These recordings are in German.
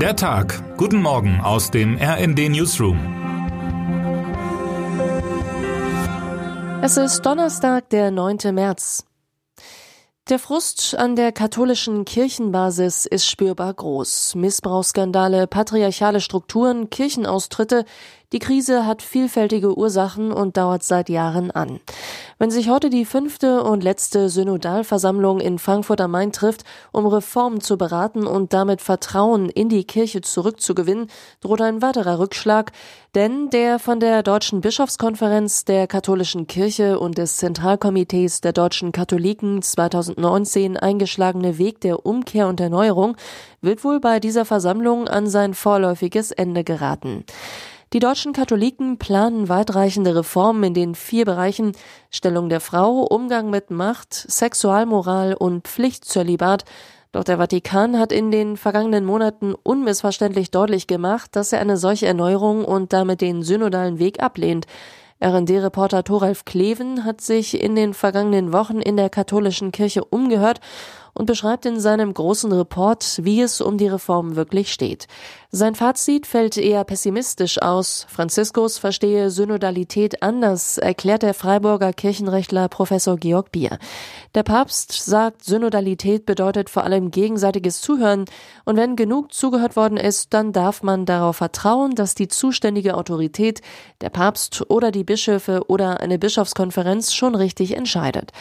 Der Tag. Guten Morgen aus dem RND Newsroom. Es ist Donnerstag, der 9. März. Der Frust an der katholischen Kirchenbasis ist spürbar groß. Missbrauchsskandale, patriarchale Strukturen, Kirchenaustritte, die Krise hat vielfältige Ursachen und dauert seit Jahren an. Wenn sich heute die fünfte und letzte Synodalversammlung in Frankfurt am Main trifft, um Reformen zu beraten und damit Vertrauen in die Kirche zurückzugewinnen, droht ein weiterer Rückschlag, denn der von der Deutschen Bischofskonferenz, der katholischen Kirche und des Zentralkomitees der deutschen Katholiken 2019 eingeschlagene Weg der Umkehr und Erneuerung wird wohl bei dieser Versammlung an sein vorläufiges Ende geraten. Die deutschen Katholiken planen weitreichende Reformen in den vier Bereichen Stellung der Frau, Umgang mit Macht, Sexualmoral und Pflichtzölibat. Doch der Vatikan hat in den vergangenen Monaten unmissverständlich deutlich gemacht, dass er eine solche Erneuerung und damit den synodalen Weg ablehnt. RND-Reporter Thoralf Kleven hat sich in den vergangenen Wochen in der katholischen Kirche umgehört und beschreibt in seinem großen Report, wie es um die Reform wirklich steht. Sein Fazit fällt eher pessimistisch aus. Franziskus verstehe Synodalität anders, erklärt der Freiburger Kirchenrechtler Professor Georg Bier. Der Papst sagt, Synodalität bedeutet vor allem gegenseitiges Zuhören und wenn genug zugehört worden ist, dann darf man darauf vertrauen, dass die zuständige Autorität, der Papst oder die Bischöfe oder eine Bischofskonferenz schon richtig entscheidet.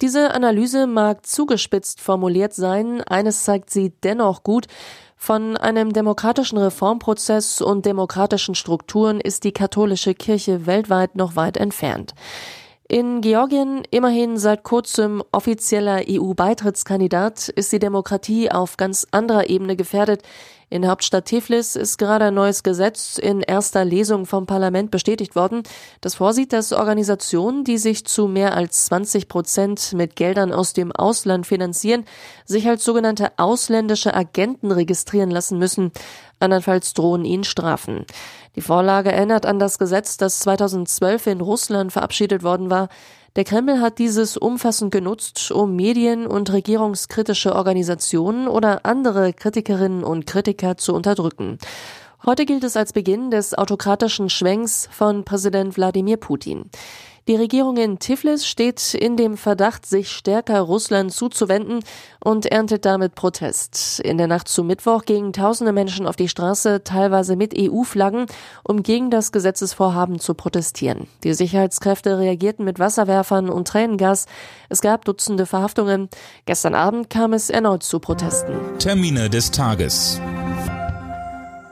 Diese Analyse mag zugespitzt formuliert sein, eines zeigt sie dennoch gut, von einem demokratischen Reformprozess und demokratischen Strukturen ist die katholische Kirche weltweit noch weit entfernt. In Georgien, immerhin seit kurzem offizieller EU-Beitrittskandidat, ist die Demokratie auf ganz anderer Ebene gefährdet. In Hauptstadt Tiflis ist gerade ein neues Gesetz in erster Lesung vom Parlament bestätigt worden, das vorsieht, dass Organisationen, die sich zu mehr als 20 Prozent mit Geldern aus dem Ausland finanzieren, sich als sogenannte ausländische Agenten registrieren lassen müssen. Andernfalls drohen ihnen Strafen. Die Vorlage erinnert an das Gesetz, das 2012 in Russland verabschiedet worden war. Der Kreml hat dieses umfassend genutzt, um Medien und regierungskritische Organisationen oder andere Kritikerinnen und Kritiker zu unterdrücken. Heute gilt es als Beginn des autokratischen Schwenks von Präsident Wladimir Putin. Die Regierung in Tiflis steht in dem Verdacht, sich stärker Russland zuzuwenden und erntet damit Protest. In der Nacht zu Mittwoch gingen tausende Menschen auf die Straße, teilweise mit EU-Flaggen, um gegen das Gesetzesvorhaben zu protestieren. Die Sicherheitskräfte reagierten mit Wasserwerfern und Tränengas. Es gab Dutzende Verhaftungen. Gestern Abend kam es erneut zu Protesten. Termine des Tages.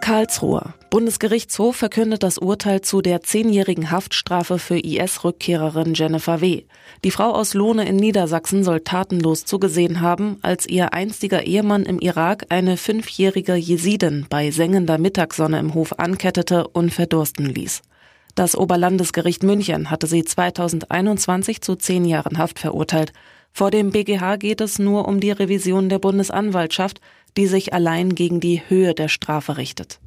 Karlsruhe. Bundesgerichtshof verkündet das Urteil zu der zehnjährigen Haftstrafe für IS-Rückkehrerin Jennifer W. Die Frau aus Lohne in Niedersachsen soll tatenlos zugesehen haben, als ihr einstiger Ehemann im Irak eine fünfjährige Jesidin bei sengender Mittagssonne im Hof ankettete und verdursten ließ. Das Oberlandesgericht München hatte sie 2021 zu zehn Jahren Haft verurteilt. Vor dem BGH geht es nur um die Revision der Bundesanwaltschaft, die sich allein gegen die Höhe der Strafe richtet.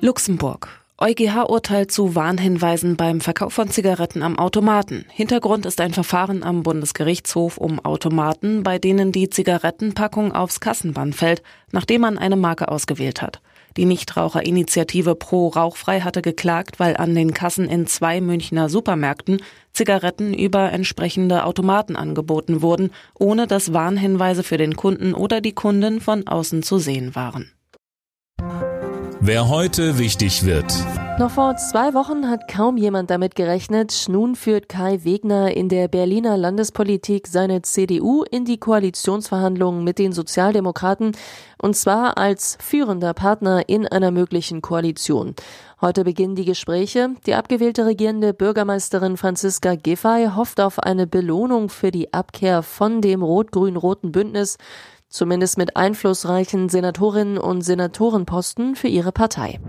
Luxemburg. EuGH-Urteil zu Warnhinweisen beim Verkauf von Zigaretten am Automaten. Hintergrund ist ein Verfahren am Bundesgerichtshof um Automaten, bei denen die Zigarettenpackung aufs Kassenband fällt, nachdem man eine Marke ausgewählt hat. Die Nichtraucherinitiative Pro Rauchfrei hatte geklagt, weil an den Kassen in zwei Münchner Supermärkten Zigaretten über entsprechende Automaten angeboten wurden, ohne dass Warnhinweise für den Kunden oder die Kunden von außen zu sehen waren. Wer heute wichtig wird. Noch vor zwei Wochen hat kaum jemand damit gerechnet. Nun führt Kai Wegner in der Berliner Landespolitik seine CDU in die Koalitionsverhandlungen mit den Sozialdemokraten und zwar als führender Partner in einer möglichen Koalition. Heute beginnen die Gespräche. Die abgewählte regierende Bürgermeisterin Franziska Giffey hofft auf eine Belohnung für die Abkehr von dem rot-grün-roten Bündnis zumindest mit einflussreichen Senatorinnen und Senatorenposten für ihre Partei.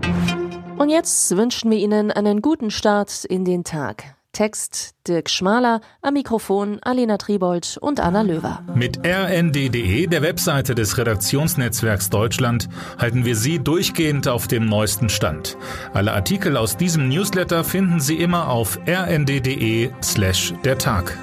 Und jetzt wünschen wir Ihnen einen guten Start in den Tag. Text Dirk Schmaler, am Mikrofon Alena Tribold und Anna Löwer. Mit rnd.de, der Webseite des Redaktionsnetzwerks Deutschland, halten wir Sie durchgehend auf dem neuesten Stand. Alle Artikel aus diesem Newsletter finden Sie immer auf rnd.de slash der Tag.